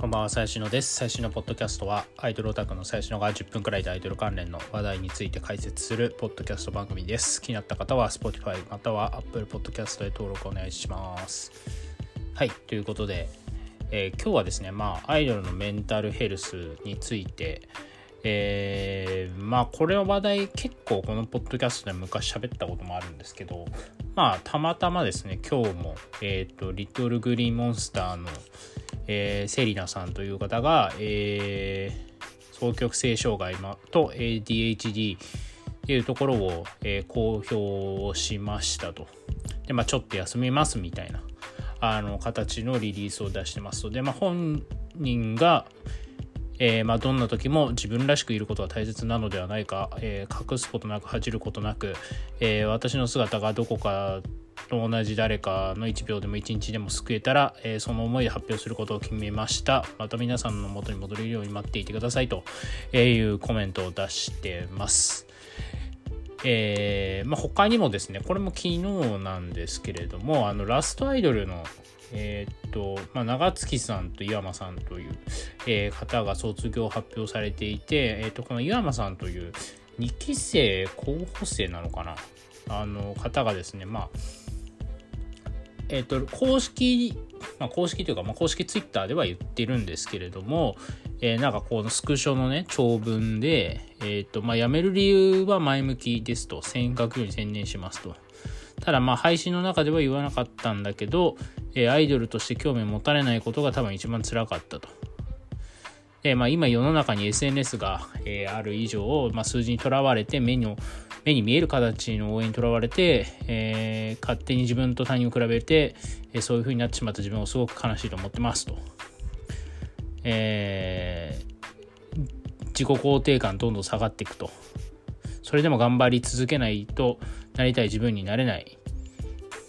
こんばんは、最新のです。最新のポッドキャストは、アイドルオタクの最新のが10分くらいでアイドル関連の話題について解説するポッドキャスト番組です。気になった方は、Spotify または Apple Podcast で登録お願いします。はい、ということで、えー、今日はですね、まあ、アイドルのメンタルヘルスについて、えー、まあこれは話題結構このポッドキャストで昔喋ったこともあるんですけどまあたまたまですね今日もえっ、ー、とリトルグリーンモンスターのえー、セリナさんという方が、えー、双極性障害と ADHD というところを、えー、公表しましたと。で、まあ、ちょっと休みますみたいなあの形のリリースを出してますと。で、まあ、本人が、えー、まあ、どんな時も自分らしくいることが大切なのではないか、えー、隠すことなく恥じることなく、えー、私の姿がどこかと同じ誰かの1秒でも1日でも救えたら、えー、その思いで発表することを決めました。また皆さんの元に戻れるように待っていてくださいというコメントを出してます。えーまあ、他にもですねこれも昨日なんですけれどもあのラストアイドルのえー、っと、まあ、長月さんと岩間さんという、えー、方が卒業を発表されていて、えー、っと、この岩間さんという2期生候補生なのかな？あの方がですね、まあ、えっ、と、公式、まあ、公式というか、まあ、公式ツイッターでは言ってるんですけれども、えー、なんかこのスクショのね、長文で、えっ、と、まあ、辞める理由は前向きですと、尖閣より専念しますと。ただまあ配信の中では言わなかったんだけど、えー、アイドルとして興味を持たれないことが多分一番辛かったと。でまあ、今世の中に SNS が、えー、ある以上、まあ、数字にとらわれて目の目に見える形の応援にとらわれて、えー、勝手に自分と他人を比べて、えー、そういう風になってしまった自分をすごく悲しいと思ってますと。えー、自己肯定感どんどん下がっていくと。それでも頑張り続けないとなりたい自分になれない、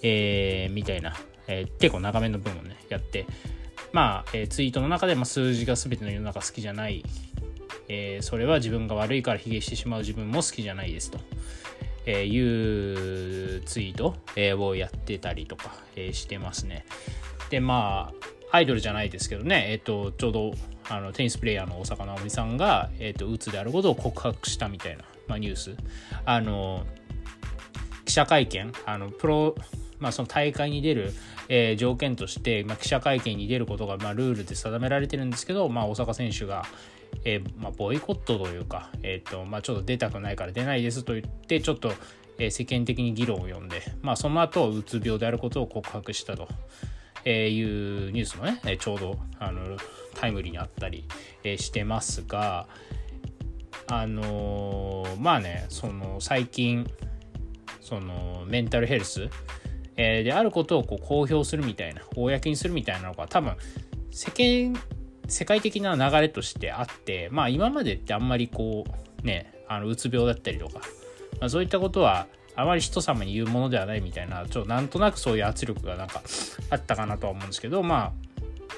えー、みたいな、えー、結構長めの文をね、やって、まあ、えー、ツイートの中で、まあ、数字が全ての世の中好きじゃない、えー、それは自分が悪いから卑下してしまう自分も好きじゃないですと、えー、いうツイート、をやってたりとか、えー、してますね。で、まあ、アイドルじゃないですけどね、えっ、と、ちょうどあのテニスプレーヤーの大坂なおみさんが、えっ、と、うつであることを告白したみたいな、まあ、ニュース。あの、記者会見、あの、プロ、まあ、その大会に出る、えー、条件として、まあ、記者会見に出ることが、まあ、ルールで定められてるんですけど、まあ、大坂選手が、えー、まあ、ボイコットというか、えーとまあ、ちょっと出たくないから出ないですと言ってちょっと、えー、世間的に議論を呼んで、まあ、その後うつ病であることを告白したと。えいうニュースもね、えちょうどあのタイムリーにあったり、えしてますがあのまあねその最近そのメンタルヘルス、えーであることをこう公表するみたいな公にするみたいなのが多分世間世界的な流れとしてあってまあ今までってあんまりこうねあのうつ病だったりとか、まあ、そういったことはあまり人様に言うものではないみたいなちょっとなんとなくそういう圧力がなんかあったかなとは思うんですけど、まあ、ま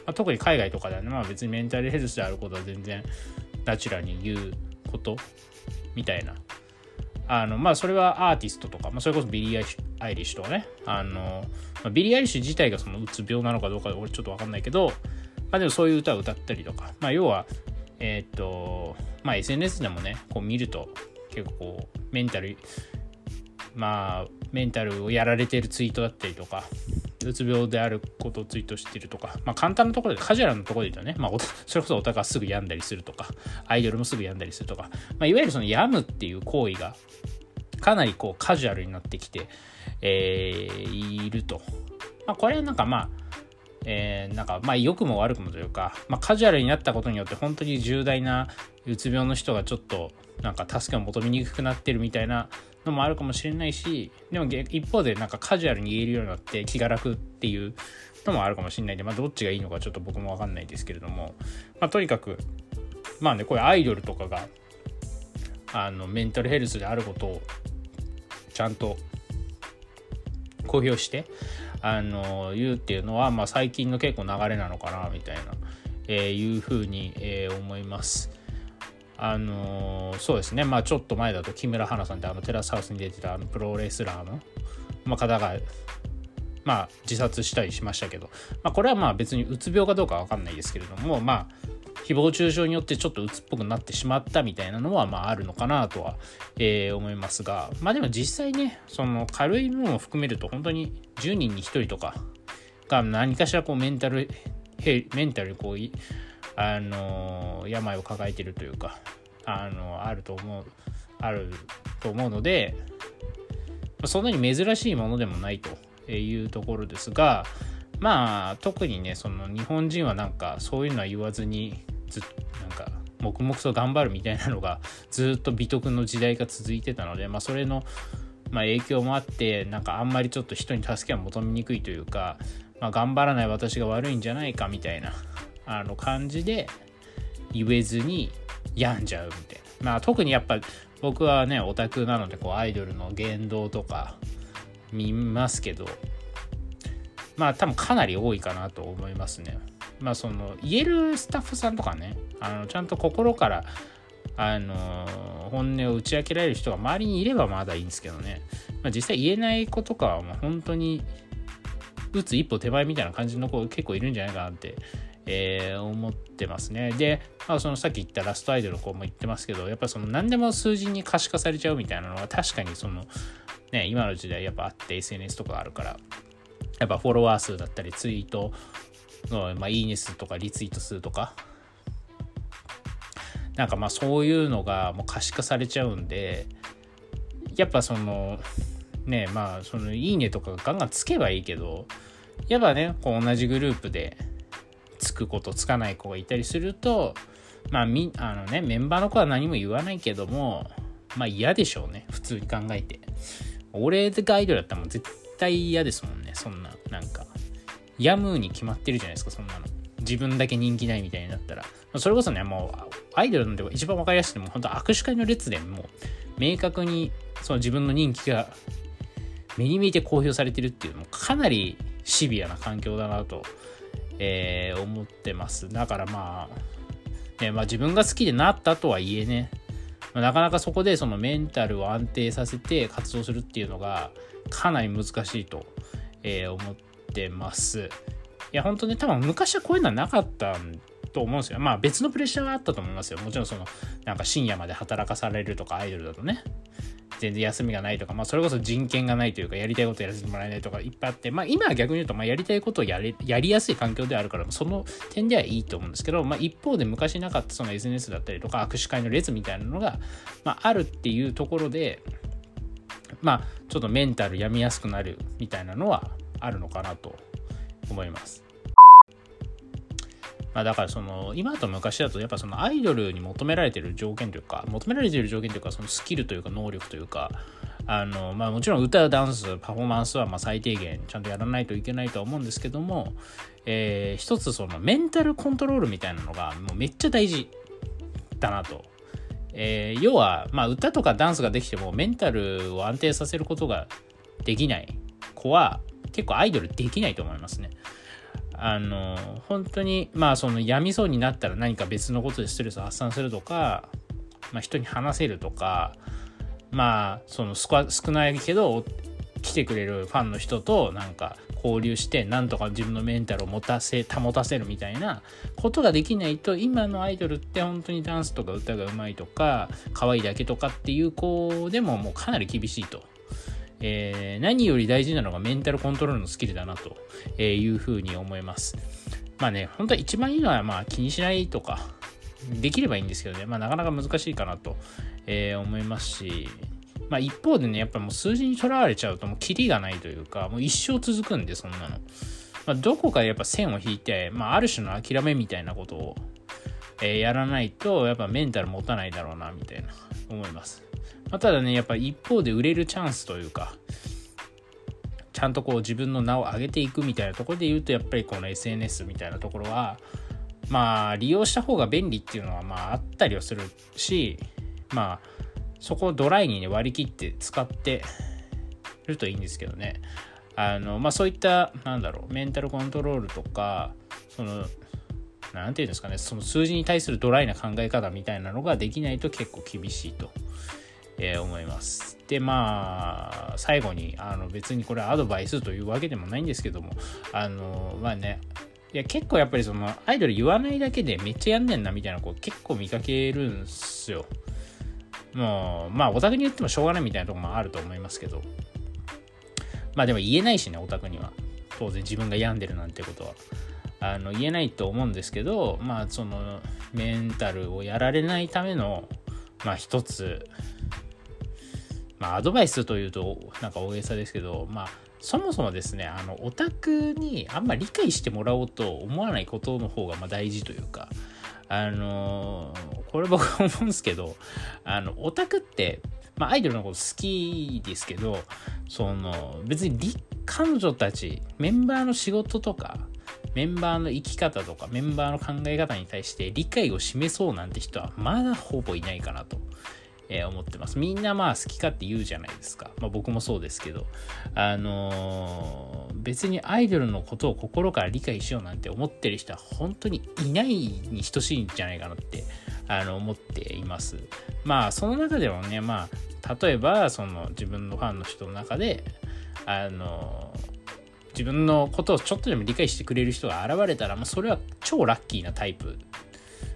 あ、特に海外とかではね、まあ、別にメンタルヘルスであることは全然ナチュラルに言うことみたいなあのまあそれはアーティストとか、まあ、それこそビリー・アイリッシュとかね。あの、まあ、ビリー・アイリッシュ自体がそのうつ病なのかどうか俺ちょっと分かんないけどまあでもそういう歌を歌ったりとか、まあ要は、えっ、と、まあ SNS でもね、こう見ると結構こうメンタル、まあメンタルをやられてるツイートだったりとか、うつ病であることをツイートしてるとか、まあ簡単なところで、カジュアルなところで言うとね、まあ それこそお互いすぐ病んだりするとか、アイドルもすぐ病んだりするとか、まあいわゆるその病むっていう行為がかなりこうカジュアルになってきて、えー、いると。まあこれはなんかまあ、えー、なんかまあ良くも悪くもというか、まあ、カジュアルになったことによって本当に重大なうつ病の人がちょっとなんか助けを求めにくくなってるみたいなのもあるかもしれないしでも一方でなんかカジュアルに言えるようになって気が楽っていうのもあるかもしれないんで、まあ、どっちがいいのかちょっと僕も分かんないですけれども、まあ、とにかくまあねこれアイドルとかがあのメンタルヘルスであることをちゃんと公表してあの言うっていうのは、まあ、最近の結構流れなのかなみたいな、えー、いうふうに、えー、思います。あのそうですね。まあちょっと前だと木村花さんってあのテラスハウスに出てたあのプロレスラーの、まあ、方がまあ自殺したりしましたけど、まあ、これはまあ別にうつ病かどうかわかんないですけれどもまあ誹謗中傷によってちょっと鬱っぽくなってしまったみたいなのはまああるのかなとは、えー、思いますがまあでも実際ねその軽い部分を含めると本当に10人に1人とかが何かしらこうメンタルメンタルこうあの病を抱えてるというかあのあると思うあると思うのでそんなに珍しいものでもないというところですがまあ特にねその日本人はなんかそういうのは言わずにずなんか黙々と頑張るみたいなのがずっと美徳の時代が続いてたので、まあ、それの、まあ、影響もあってなんかあんまりちょっと人に助けを求めにくいというか、まあ、頑張らない私が悪いんじゃないかみたいなあの感じで言えずに病んじゃうみたいな。まあ特にやっぱ僕はねオタクなのでこうアイドルの言動とか見ますけどまあ多分かなり多いかなと思いますね。まあその言えるスタッフさんとかねあのちゃんと心からあの本音を打ち明けられる人が周りにいればまだいいんですけどね、まあ、実際言えない子とかはもう本当に打つ一歩手前みたいな感じの子結構いるんじゃないかなって、えー、思ってますね。で、まあ、そのさっき言ったラストアイドルの子も言ってますけどやっぱその何でも数字に可視化されちゃうみたいなのは確かにそのね今の時代やっぱあって SNS とかあるからやっぱフォロワー数だったりツイートの、まあ、いいね数とかリツイート数とかなんかまあそういうのがもう可視化されちゃうんでやっぱそのねまあそのいいねとかガンガンつけばいいけどやっぱねこう同じグループでつく子とつかない子がいたりするとまあみあのねメンバーの子は何も言わないけどもまあ嫌でしょうね普通に考えて。俺がアイドルだったらもう絶対嫌ですもんねそんななんか。ヤムーに決まってるじゃないですかそんなの。自分だけ人気ないみたいになったら。それこそねもうアイドルので一番分かりやすくても本当握手会の列でもう明確にその自分の人気が目に見えて公表されてるっていうのもかなりシビアな環境だなと、えー、思ってますだからまあ,、ねまあ自分が好きでなったとはいえね、なかなかそこでそのメンタルを安定させて活動するっていうのがかなり難しいと、えー、思ってますいや本当ね多分昔はこういうのはなかったと思うんですよ。まあ別のプレッシャーはあったと思いますよ。もちろんそのなんか深夜まで働かされるとかアイドルだとね。全然休みがないとか、まあ、それこそ人権がないというか、やりたいことやらせてもらえないとかいっぱいあって、まあ、今は逆に言うと、まあ、やりたいことをやれやりやすい環境であるから、その点ではいいと思うんですけど、まあ、一方で昔なかったその SNS だったりとか、握手会の列みたいなのが、まあ、あるっていうところで、まあ、ちょっとメンタル病みやすくなるみたいなのはあるのかなと思います。まあ、だからその今と昔だとやっぱそのアイドルに求められてる条件というか求められてる条件というかそのスキルというか能力というかあのまあもちろん歌ダンスパフォーマンスはま最低限ちゃんとやらないといけないとは思うんですけども、え、一つそのメンタルコントロールみたいなのがもうめっちゃ大事だなと。えー、要は、まあ、歌とかダンスができてもメンタルを安定させることができない子は結構アイドルできないと思いますね。あの本当にまあその病みそうになったら何か別のことでストレスを発散するとか、まあ、人に話せるとかまあその少ないけど来てくれるファンの人となんか交流してなんとか自分のメンタルを持たせ保たせるみたいなことができないと今のアイドルって本当にダンスとか歌がうまいとか可愛いだけとかっていう子でももうかなり厳しいと。えー、何より大事なのがメンタルコントロールのスキルだなというふうに思います。まあね、本当は一番いいのはまあ気にしないとか、できればいいんですけどね、まあ、なかなか難しいかなと、えー、思いますし、まあ、一方でね、やっぱもう数字にとらわれちゃうともうキリがないというか、もう一生続くんで、そんなの。まあ、どこかでやっぱ線を引いて、まあ、ある種の諦めみたいなことを、えー、やらないと、やっぱメンタル持たないだろうな、みたいな思います。まあ、ただね、やっぱ一方で売れるチャンスというか、ちゃんとこう自分の名を上げていくみたいなところで言うと、やっぱりこの SNS みたいなところは、まあ利用した方が便利っていうのはまああったりはするし、まあそこをドライにね割り切って使ってるといいんですけどね。あのまあそういったなんだろうメンタルコントロールとかその何て言うんですかねその数字に対するドライな考え方みたいなのができないと結構厳しいとえー、思います。でまあ最後にあの別にこれアドバイスというわけでもないんですけどもあのまあねいや結構やっぱりそのアイドル言わないだけでめっちゃやんねんなみたいな子結構見かけるんすよ。もうまあオタクに言ってもしょうがないみたいなとこもあると思いますけどまあでも言えないしねオタクには当然自分が病んでるなんてことはあの言えないと思うんですけどまあそのメンタルをやられないためのまあ一つまあアドバイスというとなんか大げさですけどまあそもそもですねあのオタクにあんま理解してもらおうと思わないことの方がま大事というかあの、これ僕は思うんですけどあのオタクってまあ、アイドルのこと好きですけどその別に彼女たちメンバーの仕事とかメンバーの生き方とかメンバーの考え方に対して理解を示そうなんて人はまだほぼいないかなと。え、思ってます。みんなまあ好き勝手言うじゃないですか。まあ僕もそうですけど、あのー、別にアイドルのことを心から理解しようなんて思ってる人は本当にいないに等しいんじゃないかなってあの思っています。まあその中でもね、まあ例えばその自分のファンの人の中で、あのー自分のことをちょっとでも理解してくれる人が現れたら、まあ、それは超ラッキーなタイプ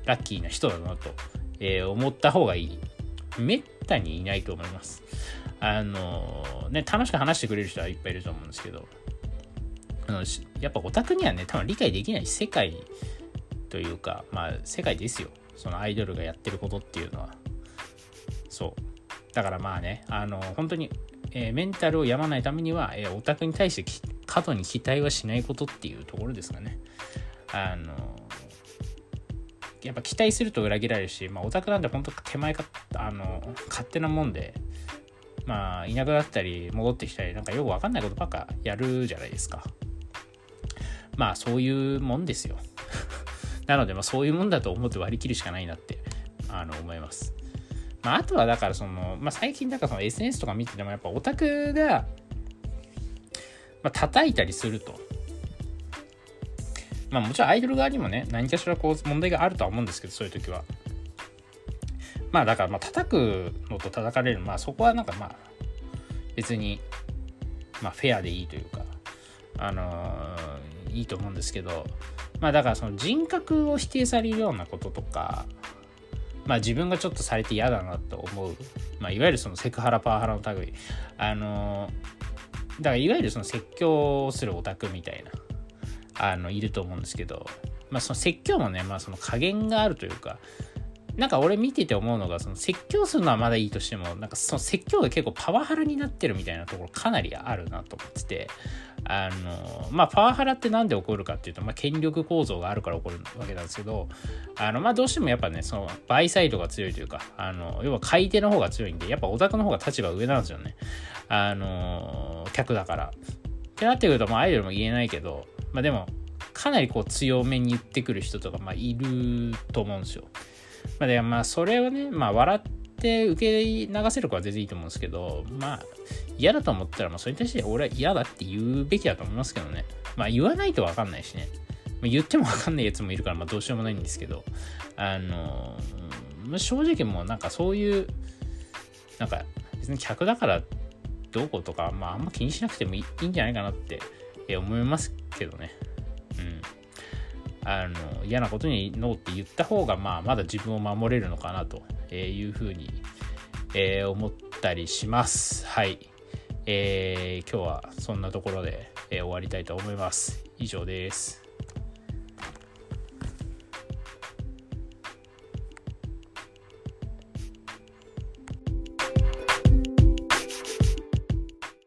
ラッキーな人だなと、えー、思った方がいいめったにいないと思います。あの、ね楽しく話してくれる人はいっぱいいると思うんですけどあのやっぱオタクにはね多分理解できない世界というかまあ世界ですよ。そのアイドルがやってることっていうのは。そう。だからまあねあの本当に、えー、メンタルを病まないためには、えー、オタクに対して過度に期待はしないことっていうところですかね。あのやっぱ期待すると裏切られるし、まあ、オタクなんて本当手前かあの勝手なもんで、まあ、いなくなったり戻ってきたりなんかよくわかんないことばっかやるじゃないですか。まあそういうもんですよ。なので、まあ、そういうもんだと思って割り切るしかないなってあの思います。まあ、あとはだからその、まあ、最近だからその SNS とか見ててもやっぱオタクがまあ、叩いたりすると。まあもちろんアイドル側にもね、何かしらこう問題があるとは思うんですけど、そういう時は。まあだからまあ叩くのと叩かれる、まあそこはなんかまあ別にまあフェアでいいというか、あのー、いいと思うんですけど、まあだからその人格を否定されるようなこととか、まあ自分がちょっとされて嫌だなと思う、まあいわゆるそのセクハラパワハラの類、あのーだからいわゆるその説教するオタクみたいな。あのいると思うんですけど、まあ、その説教もね、まあ、その加減があるというかなんか俺見てて思うのがその説教するのはまだいいとしてもなんかその説教が結構パワハラになってるみたいなところかなりあるなと思っててあのまあパワハラって何で起こるかっていうと、まあ、権力構造があるから起こるわけなんですけどあのまあどうしてもやっぱねそのバイサイドが強いというかあの要は買い手の方が強いんでやっぱオタクの方が立場上なんですよね。あの客だから。ってなってくるとまあアイドルも言えないけどまあでもかなりこう強めに言ってくる人とかまあいると思うんですよまあ、でまあそれをね、まあ、笑って受け流せる子は全然いいと思うんですけど、まあ、嫌だと思ったら、まあ、それに対して俺は嫌だって言うべきだと思いますけどね。まあ、言わないとわかんないしね。まあ、言ってもわかんないやつもいるから、まあ、どうしようもないんですけど、あのまあ、正直もうなんかそういう、なんか別に客だからどうこうとか、まあ、あんま気にしなくてもいいんじゃないかなってって思いますけどね。うん。あの嫌なことにノーって言った方が、まあ、まだ自分を守れるのかなというふうに、えー、思ったりします。はい。えー、今日はそんなところで、えー、終わりたいと思います。以上です。